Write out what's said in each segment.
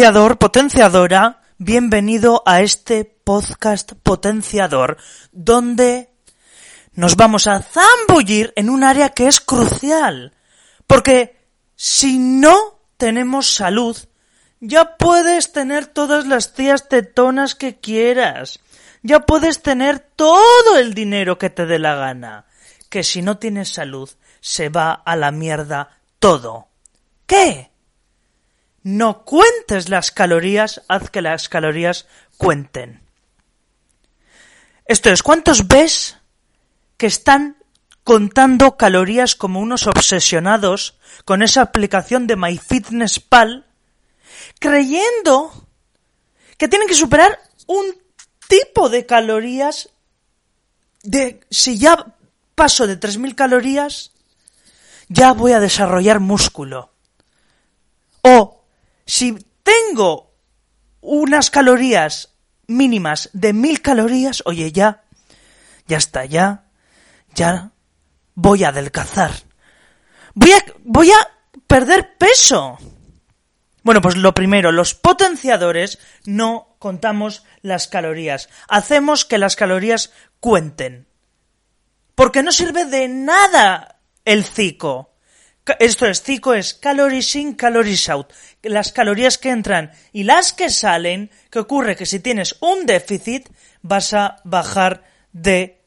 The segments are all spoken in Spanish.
Potenciador, potenciadora, bienvenido a este podcast potenciador, donde nos vamos a zambullir en un área que es crucial. Porque si no tenemos salud, ya puedes tener todas las tías tetonas que quieras. Ya puedes tener todo el dinero que te dé la gana. Que si no tienes salud, se va a la mierda todo. ¿Qué? No cuentes las calorías, haz que las calorías cuenten. Esto es, ¿cuántos ves que están contando calorías como unos obsesionados con esa aplicación de MyFitnessPal, creyendo que tienen que superar un tipo de calorías de si ya paso de 3.000 calorías, ya voy a desarrollar músculo. O si tengo unas calorías mínimas de 1.000 calorías, oye, ya, ya está, ya, ya voy a adelgazar. Voy a, voy a perder peso. Bueno, pues lo primero, los potenciadores no contamos las calorías. Hacemos que las calorías cuenten. Porque no sirve de nada el CICO. Esto es, CICO es calories in, calories out. Las calorías que entran y las que salen, que ocurre que si tienes un déficit, vas a bajar de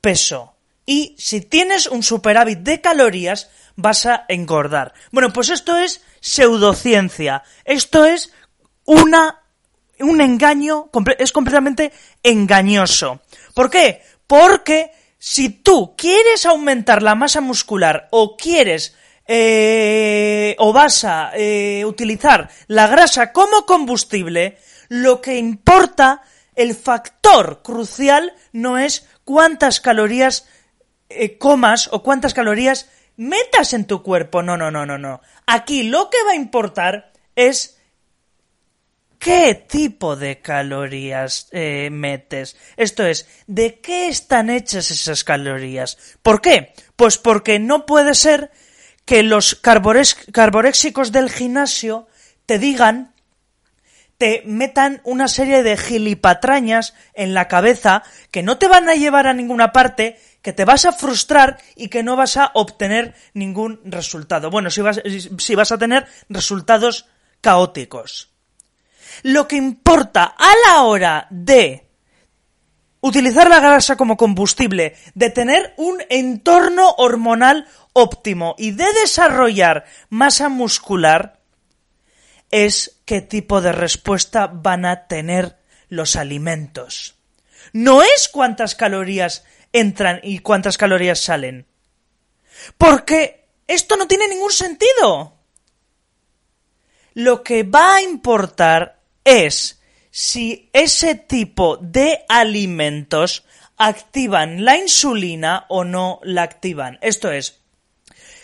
peso. Y si tienes un superávit de calorías, vas a engordar. Bueno, pues esto es pseudociencia. Esto es una, un engaño, es completamente engañoso. ¿Por qué? Porque si tú quieres aumentar la masa muscular o quieres eh, o vas a eh, utilizar la grasa como combustible, lo que importa, el factor crucial no es cuántas calorías eh, comas o cuántas calorías metas en tu cuerpo. No, no, no, no, no. Aquí lo que va a importar es qué tipo de calorías eh, metes. Esto es, ¿de qué están hechas esas calorías? ¿Por qué? Pues porque no puede ser que los carboréxicos del gimnasio te digan, te metan una serie de gilipatrañas en la cabeza que no te van a llevar a ninguna parte, que te vas a frustrar y que no vas a obtener ningún resultado. Bueno, si vas, si vas a tener resultados caóticos. Lo que importa a la hora de utilizar la grasa como combustible, de tener un entorno hormonal óptimo y de desarrollar masa muscular, es qué tipo de respuesta van a tener los alimentos. No es cuántas calorías entran y cuántas calorías salen. Porque esto no tiene ningún sentido. Lo que va a importar es si ese tipo de alimentos activan la insulina o no la activan. Esto es,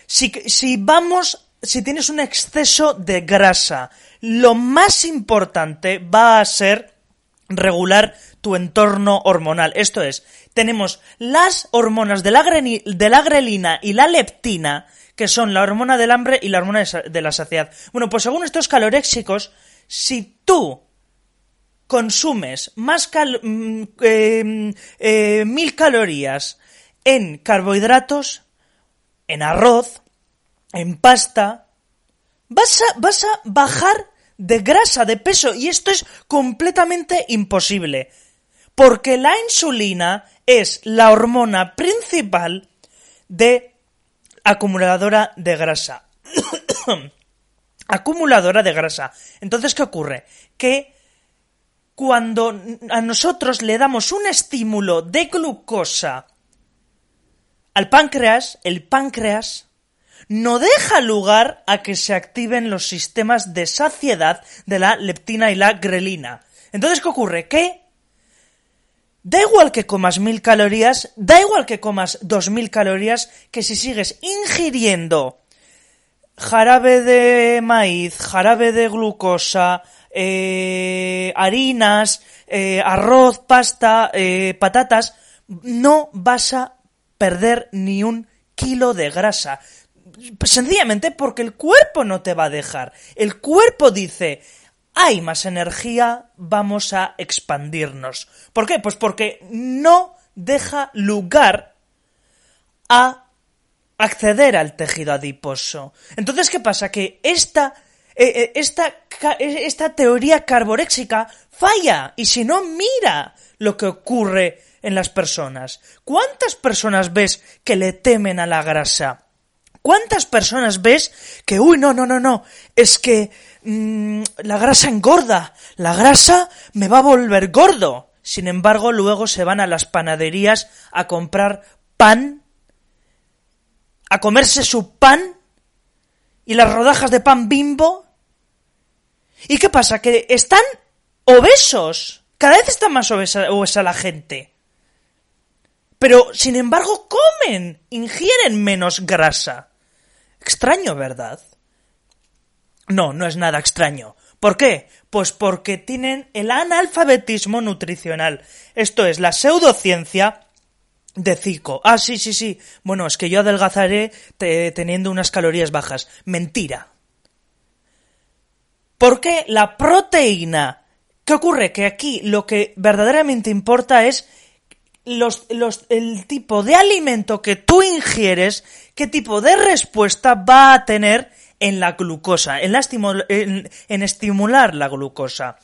si, si vamos, si tienes un exceso de grasa, lo más importante va a ser regular tu entorno hormonal. Esto es, tenemos las hormonas de la, de la grelina y la leptina, que son la hormona del hambre y la hormona de la saciedad. Bueno, pues según estos caloréxicos, si tú consumes más mm, eh, eh, mil calorías en carbohidratos, en arroz, en pasta, vas a, vas a bajar de grasa, de peso, y esto es completamente imposible, porque la insulina es la hormona principal de acumuladora de grasa. acumuladora de grasa. Entonces, ¿qué ocurre? Que cuando a nosotros le damos un estímulo de glucosa al páncreas, el páncreas no deja lugar a que se activen los sistemas de saciedad de la leptina y la grelina. Entonces, ¿qué ocurre? Que da igual que comas mil calorías, da igual que comas dos mil calorías, que si sigues ingiriendo jarabe de maíz, jarabe de glucosa, eh, harinas, eh, arroz, pasta, eh, patatas, no vas a perder ni un kilo de grasa. sencillamente porque el cuerpo no te va a dejar. El cuerpo dice, hay más energía, vamos a expandirnos. ¿Por qué? Pues porque no deja lugar a acceder al tejido adiposo. Entonces, ¿qué pasa? Que esta, eh, eh, esta, eh, esta teoría carboréxica falla. Y si no, mira lo que ocurre en las personas. ¿Cuántas personas ves que le temen a la grasa? ¿Cuántas personas ves que, uy, no, no, no, no, es que mm, la grasa engorda, la grasa me va a volver gordo? Sin embargo, luego se van a las panaderías a comprar pan, a comerse su pan y las rodajas de pan bimbo. ¿Y qué pasa? Que están obesos. Cada vez está más obesa, la gente. Pero, sin embargo, comen, ingieren menos grasa. Extraño, ¿verdad? No, no es nada extraño. ¿Por qué? Pues porque tienen el analfabetismo nutricional. Esto es la pseudociencia de Zico. Ah, sí, sí, sí. Bueno, es que yo adelgazaré teniendo unas calorías bajas. Mentira. ¿Por qué la proteína? ¿Qué ocurre? Que aquí lo que verdaderamente importa es los, los, el tipo de alimento que tú ingieres, qué tipo de respuesta va a tener en la glucosa, en, la en, estimular la glucosa.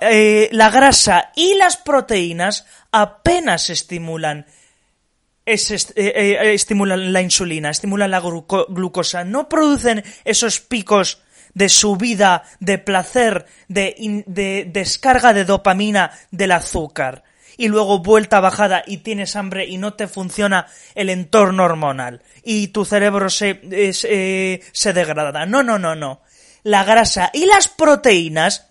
Eh, la grasa y las proteínas apenas estimulan es, eh, eh, estimulan la insulina, estimulan la glucosa, no producen esos picos de subida, de placer, de, de descarga de dopamina del azúcar y luego vuelta bajada y tienes hambre y no te funciona el entorno hormonal y tu cerebro eh, se degrada. No, no, no, no. La grasa y las proteínas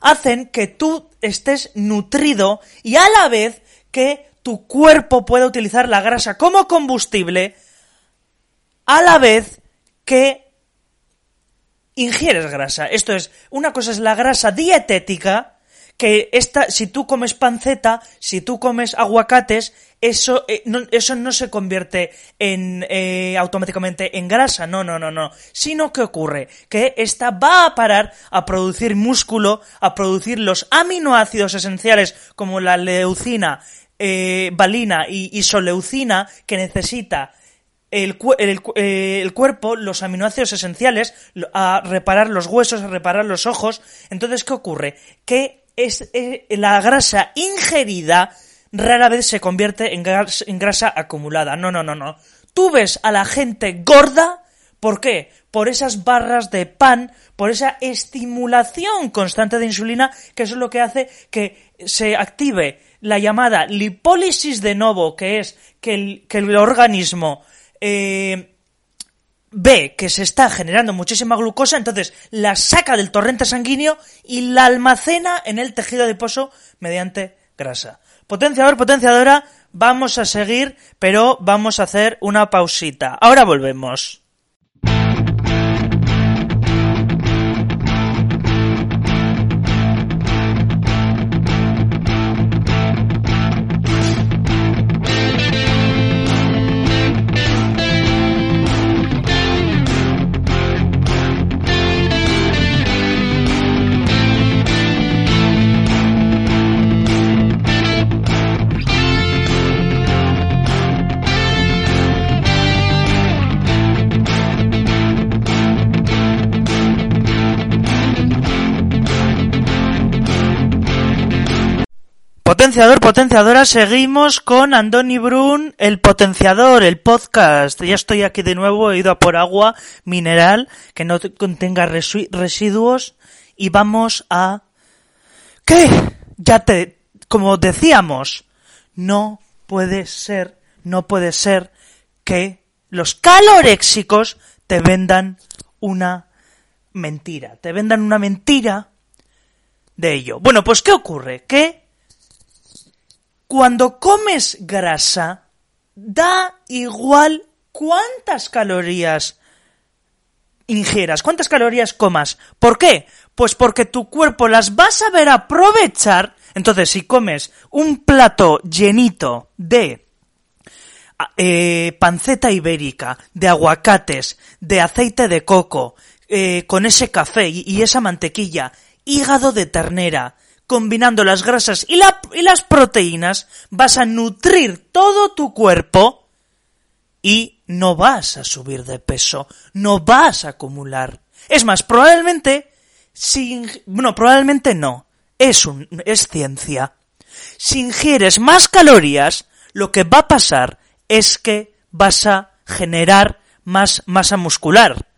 hacen que tú estés nutrido y a la vez que tu cuerpo pueda utilizar la grasa como combustible a la vez que ingieres grasa. Esto es, una cosa es la grasa dietética que esta, si tú comes panceta, si tú comes aguacates, eso, eh, no, eso no se convierte en eh, automáticamente en grasa, no, no, no, no. Sino que ocurre que esta va a parar a producir músculo, a producir los aminoácidos esenciales como la leucina, eh, valina y isoleucina que necesita el, el, el, cuerpo, los aminoácidos esenciales, a reparar los huesos, a reparar los ojos. Entonces, ¿qué ocurre? Que es, eh, la grasa ingerida rara vez se convierte en grasa, acumulada. No, no, no, no. Tú ves a la gente gorda, ¿por qué? Por esas barras de pan, por esa estimulación constante de insulina, que eso es lo que hace que se active la llamada lipólisis de novo, que es que el, que el organismo eh, ve que se está generando muchísima glucosa, entonces la saca del torrente sanguíneo y la almacena en el tejido adiposo mediante grasa. Potenciador, potenciadora, vamos a seguir, pero vamos a hacer una pausita. Ahora volvemos. Potenciador, potenciadora, seguimos con Andoni Brun, el potenciador, el podcast. Ya estoy aquí de nuevo, he ido a por agua mineral que no contenga residuos y vamos a... ¿Qué? Ya te... Como decíamos, no puede ser, no puede ser que los caloréxicos te vendan una mentira, te vendan una mentira de ello. Bueno, pues ¿qué ocurre? Que cuando comes grasa, da igual cuántas calorías ingieras, cuántas calorías comas. ¿Por qué? Pues porque tu cuerpo las va a saber aprovechar. Entonces, si comes un plato llenito de eh, panceta ibérica, de aguacates, de aceite de coco, eh, con ese café y, esa mantequilla, hígado de ternera, combinando las grasas y, la, y las proteínas, vas a nutrir todo tu cuerpo y no vas a subir de peso, no vas a acumular. Es más, probablemente, si, bueno, probablemente no, es un, es ciencia. Si ingieres más calorías, lo que va a pasar es que vas a generar más masa muscular.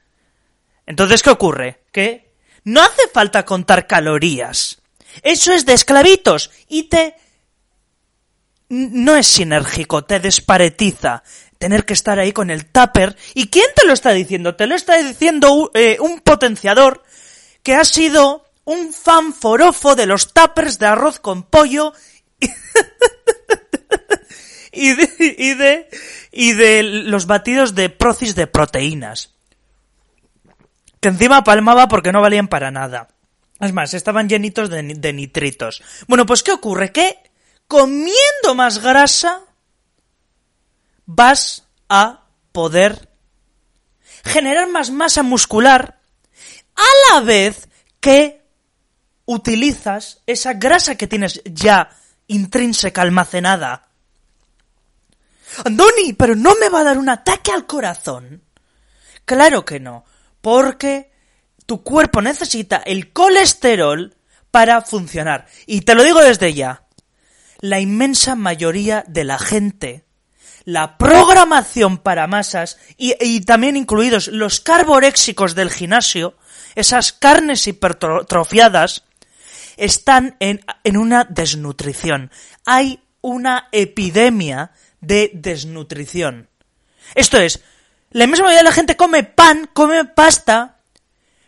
Entonces, ¿qué ocurre? Que no hace falta contar calorías. Eso es de esclavitos y te... no es sinérgico, te desparetiza. Tener que estar ahí con el tupper. ¿Y quién te lo está diciendo? Te lo está diciendo eh, un potenciador que ha sido un fan forofo de los tuppers de arroz con pollo y de, y de, y de los batidos de procis de proteínas. Que encima palmaba porque no valían para nada. Es más, estaban llenitos de, nitritos. Bueno, pues ¿qué ocurre? Que comiendo más grasa vas a poder generar más masa muscular a la vez que utilizas esa grasa que tienes ya intrínseca almacenada Andoni, pero no me va a dar un ataque al corazón. Claro que no, porque tu cuerpo necesita el colesterol para funcionar. Y te lo digo desde ya, la inmensa mayoría de la gente, la programación para masas y, también incluidos los carboréxicos del gimnasio, esas carnes hipertrofiadas, están en, en una desnutrición. Hay una epidemia de desnutrición. Esto es, la inmensa mayoría de la gente come pan, come pasta,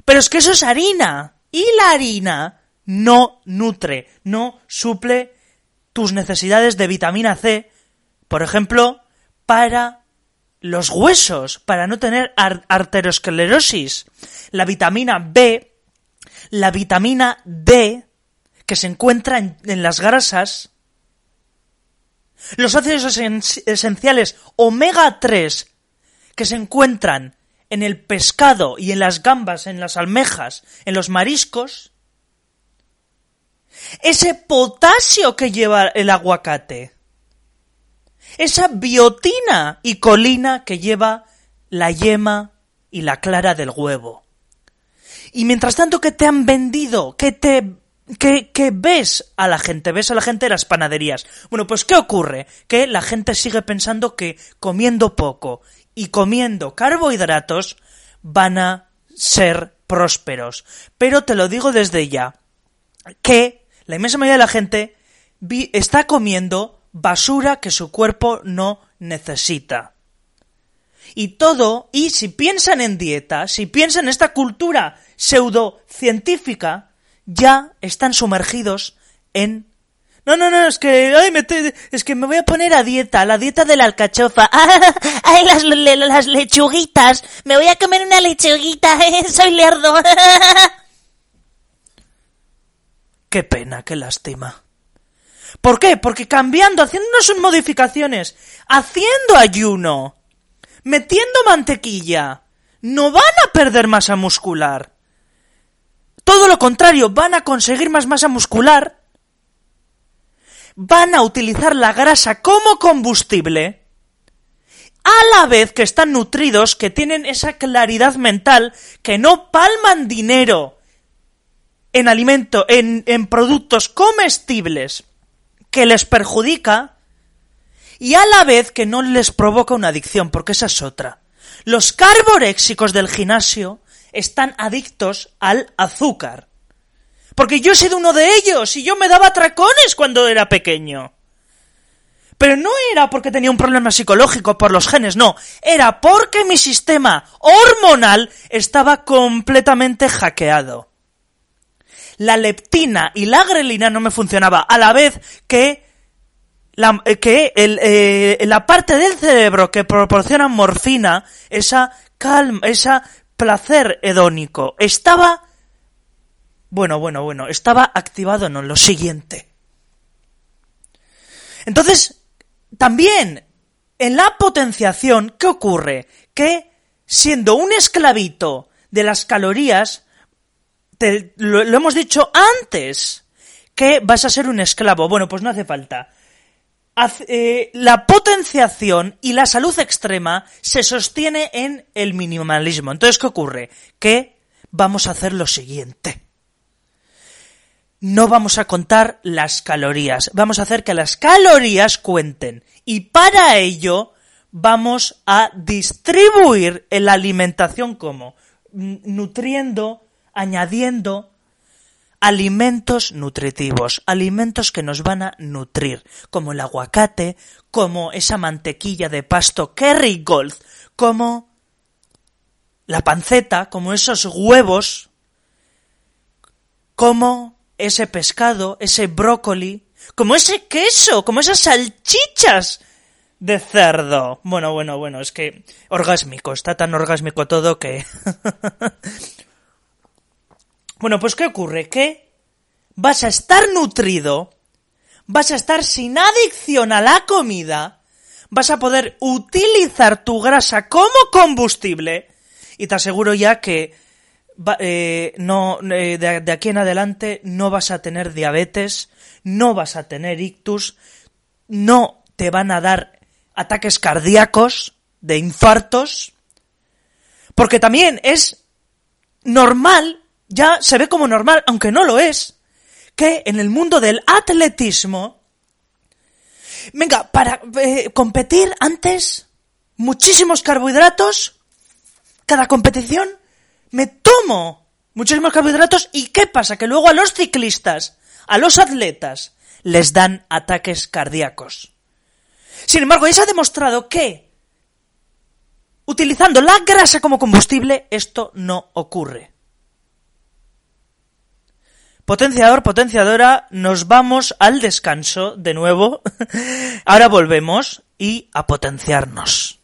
pero es que eso es harina. Y la harina no nutre, no suple tus necesidades de vitamina C, por ejemplo, para los huesos, para no tener arteriosclerosis. La vitamina B, la vitamina D, que se encuentra en, las grasas, los ácidos esenciales omega 3 que se encuentran en el pescado y en las gambas, en las almejas, en los mariscos, ese potasio que lleva el aguacate, esa biotina y colina que lleva la yema y la clara del huevo. Y mientras tanto que te han vendido, que te que, ves a la gente, ves a la gente de las panaderías. Bueno, pues ¿qué ocurre? Que la gente sigue pensando que comiendo poco y comiendo carbohidratos van a ser prósperos. Pero te lo digo desde ya, que la inmensa mayoría de la gente está comiendo basura que su cuerpo no necesita. Y todo, y si piensan en dieta, si piensan en esta cultura pseudocientífica, ya están sumergidos en no, no, no, es que, ay, me es que me voy a poner a dieta, la dieta de la alcachofa. ay, las, lechuguitas, me voy a comer una lechuguita, soy lerdo. qué pena, qué lástima. ¿Por qué? Porque cambiando, haciendo unas modificaciones, haciendo ayuno, metiendo mantequilla, no van a perder masa muscular. Todo lo contrario, van a conseguir más masa muscular, van a utilizar la grasa como combustible, a la vez que están nutridos, que tienen esa claridad mental, que no palman dinero en alimento, en, productos comestibles que les perjudica, y a la vez que no les provoca una adicción, porque esa es otra. Los carboréxicos del gimnasio están adictos al azúcar. Porque yo he sido uno de ellos y yo me daba tracones cuando era pequeño. Pero no era porque tenía un problema psicológico por los genes, no, era porque mi sistema hormonal estaba completamente hackeado. La leptina y la grelina no me funcionaba, a la vez que la, que el, eh, la parte del cerebro que proporciona morfina, esa calma, esa placer hedónico estaba... Bueno, bueno, bueno, estaba activado en lo siguiente. Entonces, también En la potenciación, ¿qué ocurre? Que siendo un esclavito de las calorías, lo, hemos dicho antes, que vas a ser un esclavo. Bueno, pues no hace falta. Eh, la potenciación y la salud extrema se sostiene en el minimalismo. Entonces, ¿qué ocurre? Que vamos a hacer lo siguiente. No vamos a contar las calorías, vamos a hacer que las calorías cuenten. Y para ello vamos a distribuir la alimentación como nutriendo, añadiendo alimentos nutritivos, alimentos que nos van a nutrir, como el aguacate, como esa mantequilla de pasto Kerrygold, como la panceta, como esos huevos, como ese pescado, ese brócoli, como ese queso, como esas salchichas de cerdo. Bueno, bueno, bueno, es que orgásmico, está tan orgásmico todo que... bueno, pues ¿qué ocurre? Que vas a estar nutrido, vas a estar sin adicción a la comida, vas a poder utilizar tu grasa como combustible y te aseguro ya que eh, no, eh, de aquí en adelante no vas a tener diabetes, no vas a tener ictus, no te van a dar ataques cardíacos, de infartos, porque también es normal, ya se ve como normal, aunque no lo es, que en el mundo del atletismo, venga, para eh, competir antes, muchísimos carbohidratos, cada competición, me tomo muchísimos carbohidratos y ¿qué pasa? Que luego a los ciclistas, a los atletas, les dan ataques cardíacos. Sin embargo, ya se ha demostrado que utilizando la grasa como combustible esto no ocurre. Potenciador, potenciadora, nos vamos al descanso de nuevo. Ahora volvemos y a potenciarnos.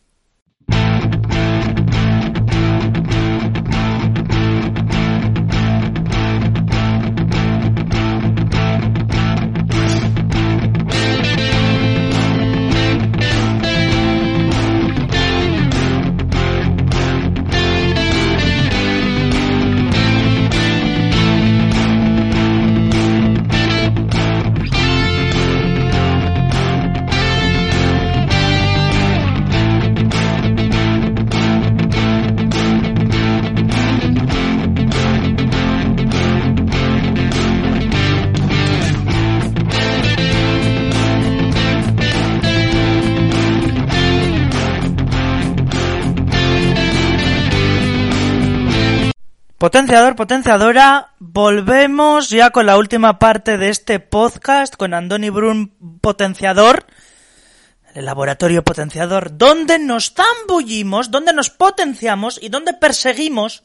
Potenciador, potenciadora, volvemos ya con la última parte de este podcast con Andoni Brun, potenciador, el laboratorio potenciador, donde nos zambullimos, donde nos potenciamos y donde perseguimos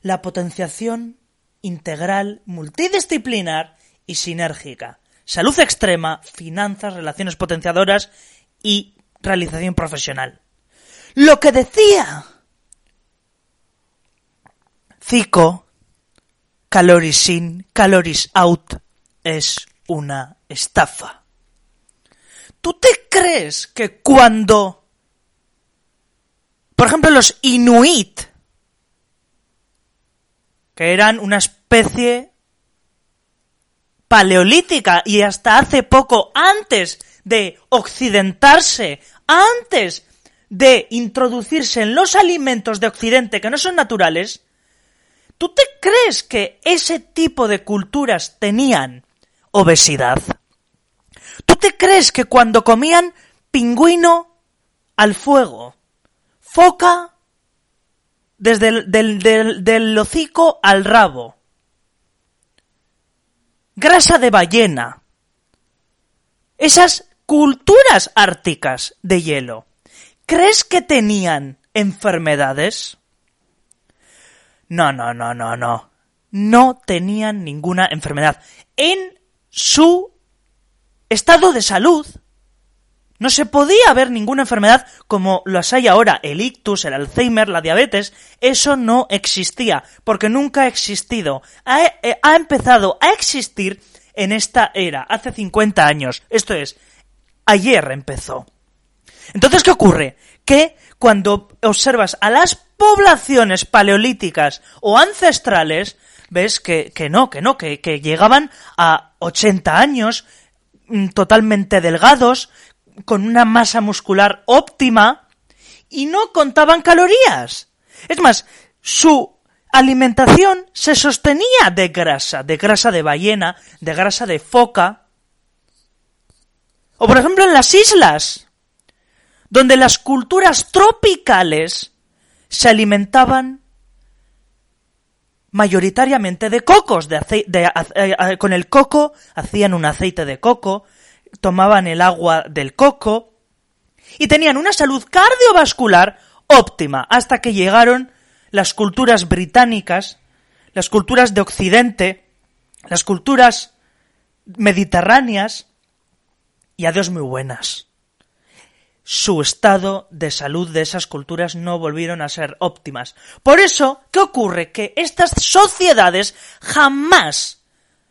la potenciación integral, multidisciplinar y sinérgica. Salud extrema, finanzas, relaciones potenciadoras y realización profesional. Lo que decía Cico, calories in, calories out, es una estafa. ¿Tú te crees que cuando, por ejemplo, los inuit, que eran una especie paleolítica y hasta hace poco, antes de occidentarse, antes de introducirse en los alimentos de Occidente que no son naturales, ¿Tú te crees que ese tipo de culturas tenían obesidad? ¿Tú te crees que cuando comían pingüino al fuego, foca desde el del, del hocico al rabo, grasa de ballena, esas culturas árticas de hielo, ¿crees que tenían enfermedades? No, no, no, no, no. No tenían ninguna enfermedad. En su estado de salud no se podía ver ninguna enfermedad como las hay ahora, el ictus, el Alzheimer, la diabetes, eso no existía, porque nunca ha existido. Ha, eh, ha, empezado a existir en esta era, hace 50 años. Esto es, ayer empezó. Entonces, ¿qué ocurre? Que cuando observas a las poblaciones paleolíticas o ancestrales, ves que, que no, que no, que, que llegaban a 80 años, mm, totalmente delgados, con una masa muscular óptima, y no contaban calorías. Es más, su alimentación se sostenía de grasa, de grasa de ballena, de grasa de foca. O por ejemplo en las islas, donde las culturas tropicales se alimentaban mayoritariamente de cocos, de, de con el coco hacían un aceite de coco, tomaban el agua del coco y tenían una salud cardiovascular óptima hasta que llegaron las culturas británicas, las culturas de Occidente, las culturas mediterráneas y adiós muy buenas. Su estado de salud de esas culturas no volvieron a ser óptimas. Por eso, ¿qué ocurre? Que estas sociedades jamás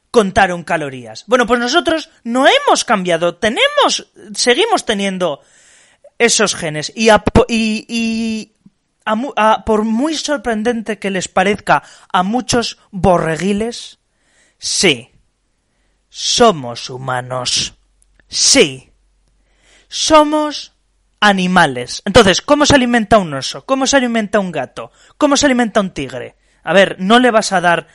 contaron calorías. Bueno, pues nosotros no hemos cambiado, tenemos, seguimos teniendo esos genes y, y, por muy sorprendente que les parezca a muchos borreguiles, sí, somos humanos. Sí, somos animales. Entonces, ¿cómo se alimenta un oso? ¿Cómo se alimenta un gato? ¿Cómo se alimenta un tigre? A ver, no le vas a dar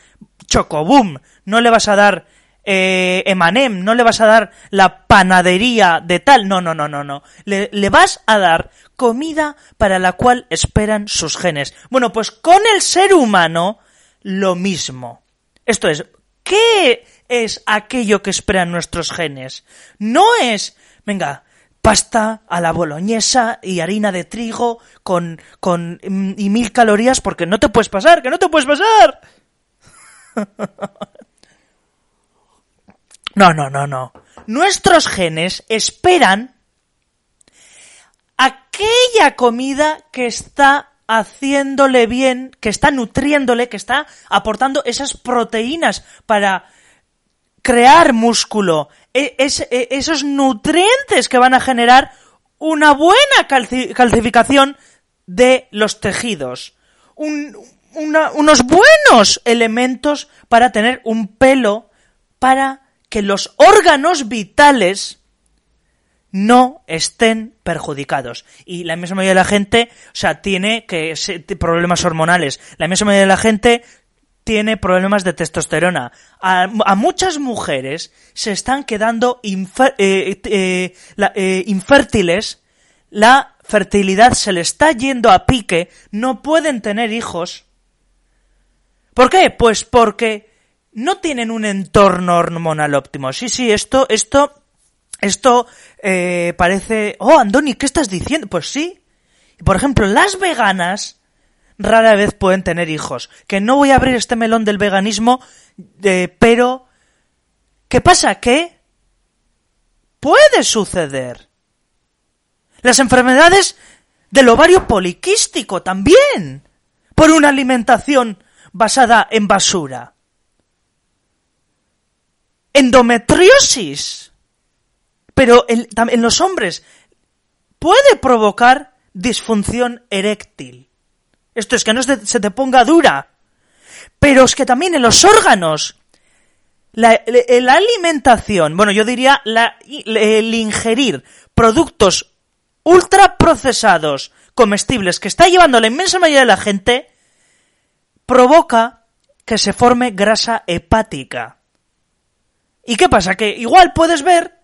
chocoboom, no le vas a dar eh, Emanem, no le vas a dar la panadería de tal, no, no, no, no, no. Le, le vas a dar comida para la cual esperan sus genes. Bueno, pues con el ser humano lo mismo. Esto es, ¿qué es aquello que esperan nuestros genes? No es, venga, pasta a la boloñesa y harina de trigo con, con y mil calorías porque no te puedes pasar, que no te puedes pasar. No, no, no, no. Nuestros genes esperan aquella comida que está haciéndole bien, que está nutriéndole, que está aportando esas proteínas para crear músculo, e, e, esos nutrientes que van a generar una buena calcificación de los tejidos, unos buenos elementos para tener un pelo para que los órganos vitales no estén perjudicados. Y la misma mayoría de la gente, o sea, tiene que problemas hormonales. La misma mayoría de la gente tiene problemas de testosterona. A, muchas mujeres se están quedando eh, eh, eh, infértiles. La fertilidad se le está yendo a pique. No pueden tener hijos. ¿Por qué? Pues porque no tienen un entorno hormonal óptimo. Sí, sí, esto, esto, esto parece... Oh, Andoni, ¿qué estás diciendo? Pues sí. Por ejemplo, las veganas rara vez pueden tener hijos. Que no voy a abrir este melón del veganismo, pero... ¿Qué pasa? ¿Qué? Puede suceder. Las enfermedades del ovario poliquístico también. Por una alimentación basada en basura endometriosis. Pero en, los hombres puede provocar disfunción eréctil. Esto es que no se te, ponga dura. Pero es que también en los órganos, la, alimentación, bueno, yo diría la, el ingerir productos ultraprocesados, comestibles, que está llevando la inmensa mayoría de la gente, provoca que se forme grasa hepática. ¿Y qué pasa? Que igual puedes ver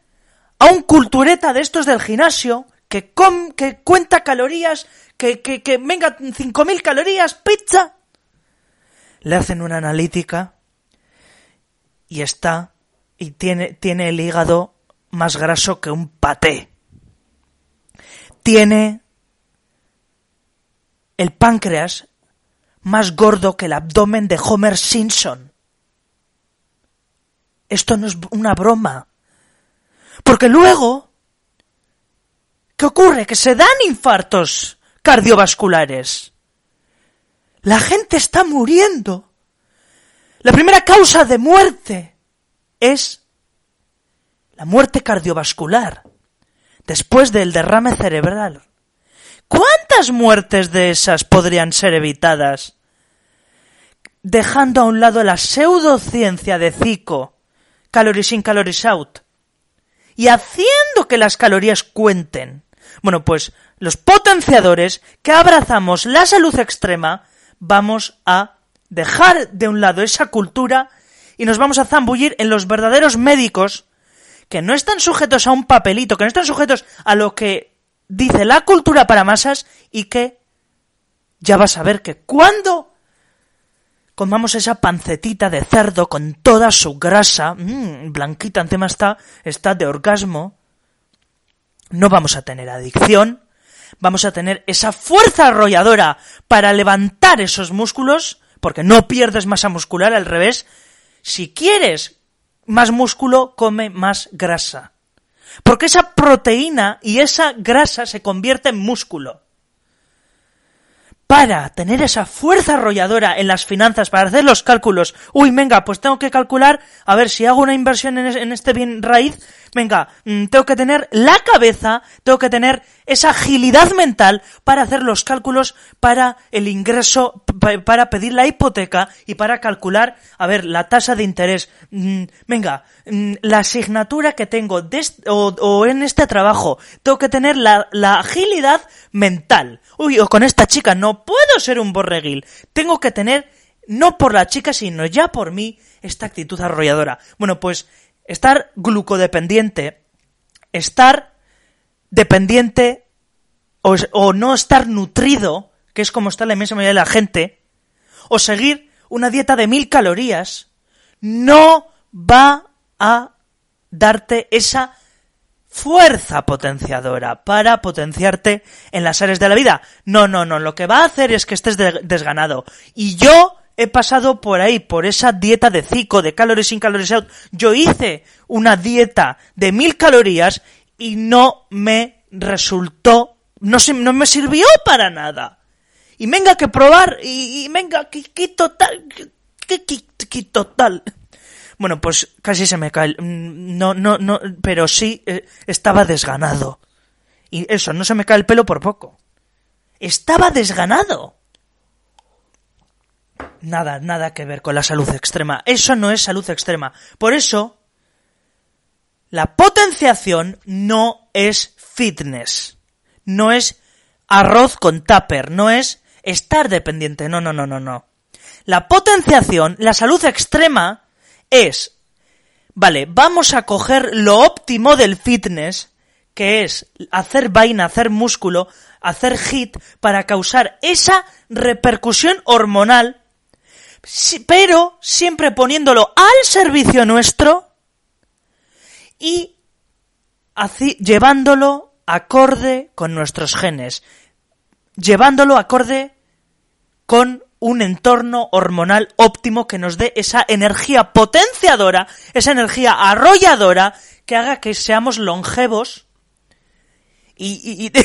a un cultureta de estos del gimnasio que, que cuenta calorías, que, que, que venga 5.000 calorías, pizza. Le hacen una analítica y está y tiene, tiene el hígado más graso que un paté. Tiene el páncreas más gordo que el abdomen de Homer Simpson. Esto no es una broma. Porque luego, ¿qué ocurre? Que se dan infartos cardiovasculares. La gente está muriendo. La primera causa de muerte es la muerte cardiovascular. después del derrame cerebral. ¿Cuántas muertes de esas podrían ser evitadas? Dejando a un lado la pseudociencia de Zico, calories in, calories out, y haciendo que las calorías cuenten. Bueno, pues los potenciadores que abrazamos la salud extrema vamos a dejar de un lado esa cultura y nos vamos a zambullir en los verdaderos médicos que no están sujetos a un papelito, que no están sujetos a lo que dice la cultura para masas y que ya vas a ver que cuando comamos esa pancetita de cerdo con toda su grasa, mmm, blanquita encima está, está de orgasmo, no vamos a tener adicción, vamos a tener esa fuerza arrolladora para levantar esos músculos, porque no pierdes masa muscular, al revés. Si quieres más músculo, come más grasa. Porque esa proteína y esa grasa se convierte en músculo. Para tener esa fuerza arrolladora en las finanzas, para hacer los cálculos, uy, venga, pues tengo que calcular, a ver, si hago una inversión en, este bien raíz, venga, mm, tengo que tener la cabeza, tengo que tener esa agilidad mental para hacer los cálculos para el ingreso, para pedir la hipoteca y para calcular, a ver, la tasa de interés. Mm, venga, mm, la asignatura que tengo o, en este trabajo, tengo que tener la, la agilidad mental. Uy, o con esta chica no puedo ser un borreguil. Tengo que tener, no por la chica, sino ya por mí, esta actitud arrolladora. Bueno, pues estar glucodependiente, estar dependiente o, no estar nutrido, que es como está la inmensa mayoría de la gente, o seguir una dieta de mil calorías, no va a darte esa fuerza potenciadora para potenciarte en las áreas de la vida. No, no, no, lo que va a hacer es que estés desganado. Y yo he pasado por ahí, por esa dieta de cico, de calories in, calories out. Yo hice una dieta de mil calorías y no me resultó, no, se, no me sirvió para nada. Y venga que probar, y, venga, que, que total, que, que, que total. Bueno, pues casi se me cae. Mm, no, no, no, pero sí eh, estaba desganado. Y eso, no se me cae el pelo por poco. Estaba desganado. Nada, nada que ver con la salud extrema. Eso no es salud extrema. Por eso, la potenciación no es fitness. No es arroz con tupper. No es estar dependiente. No, no, no, no, no. La potenciación, la salud extrema, es, vale, vamos a coger lo óptimo del fitness, que es hacer vaina, hacer músculo, hacer hit, para causar esa repercusión hormonal, pero siempre poniéndolo al servicio nuestro y llevándolo acorde con nuestros genes, llevándolo acorde con un entorno hormonal óptimo que nos dé esa energía potenciadora, esa energía arrolladora que haga que seamos longevos. Y,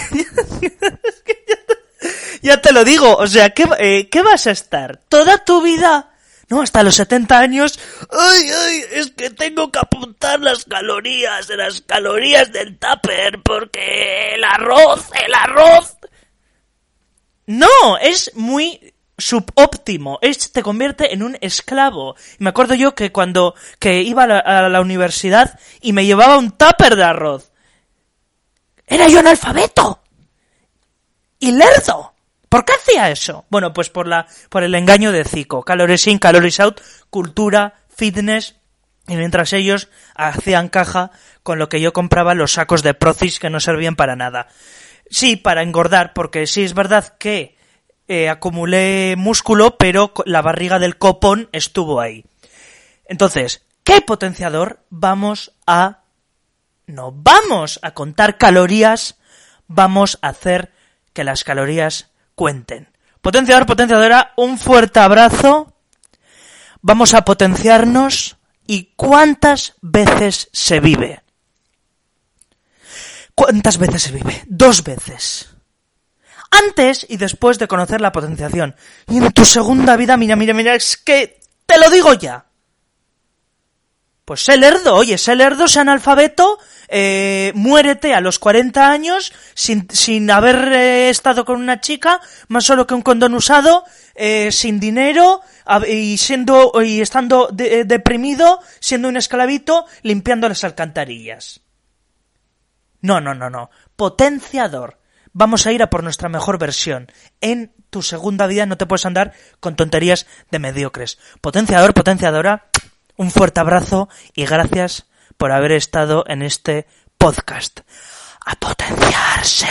ya, te, lo digo, o sea, ¿qué, eh, ¿qué vas a estar? ¿Toda tu vida? No, hasta los 70 años. ¡Ay, ay! Es que tengo que apuntar las calorías, las calorías del tupper, porque el arroz, el arroz. No, es muy subóptimo, es, te convierte en un esclavo. Me acuerdo yo que cuando que iba a la, universidad y me llevaba un tupper de arroz, era yo analfabeto y lerdo. ¿Por qué hacía eso? Bueno, pues por la por el engaño de Zico, calories in, calories out, cultura, fitness, y mientras ellos hacían caja con lo que yo compraba los sacos de Procis que no servían para nada. Sí, para engordar, porque sí es verdad que eh, acumulé músculo, pero la barriga del copón estuvo ahí. Entonces, ¿qué potenciador vamos a... No vamos a contar calorías, vamos a hacer que las calorías cuenten. Potenciador, potenciadora, un fuerte abrazo. Vamos a potenciarnos y cuántas veces se vive. ¿Cuántas veces se vive? Dos veces antes y después de conocer la potenciación. Y en tu segunda vida, mira, mira, mira, es que te lo digo ya. Pues sé lerdo, oye, sé lerdo, sé analfabeto, eh, muérete a los 40 años sin, sin haber eh, estado con una chica, más solo que un condón usado, eh, sin dinero y siendo y estando de- deprimido, siendo un esclavito, limpiando las alcantarillas. No, no, no, no. Potenciador. Vamos a ir a por nuestra mejor versión. En tu segunda vida no te puedes andar con tonterías de mediocres. Potenciador, potenciadora, un fuerte abrazo y gracias por haber estado en este podcast. A potenciarse.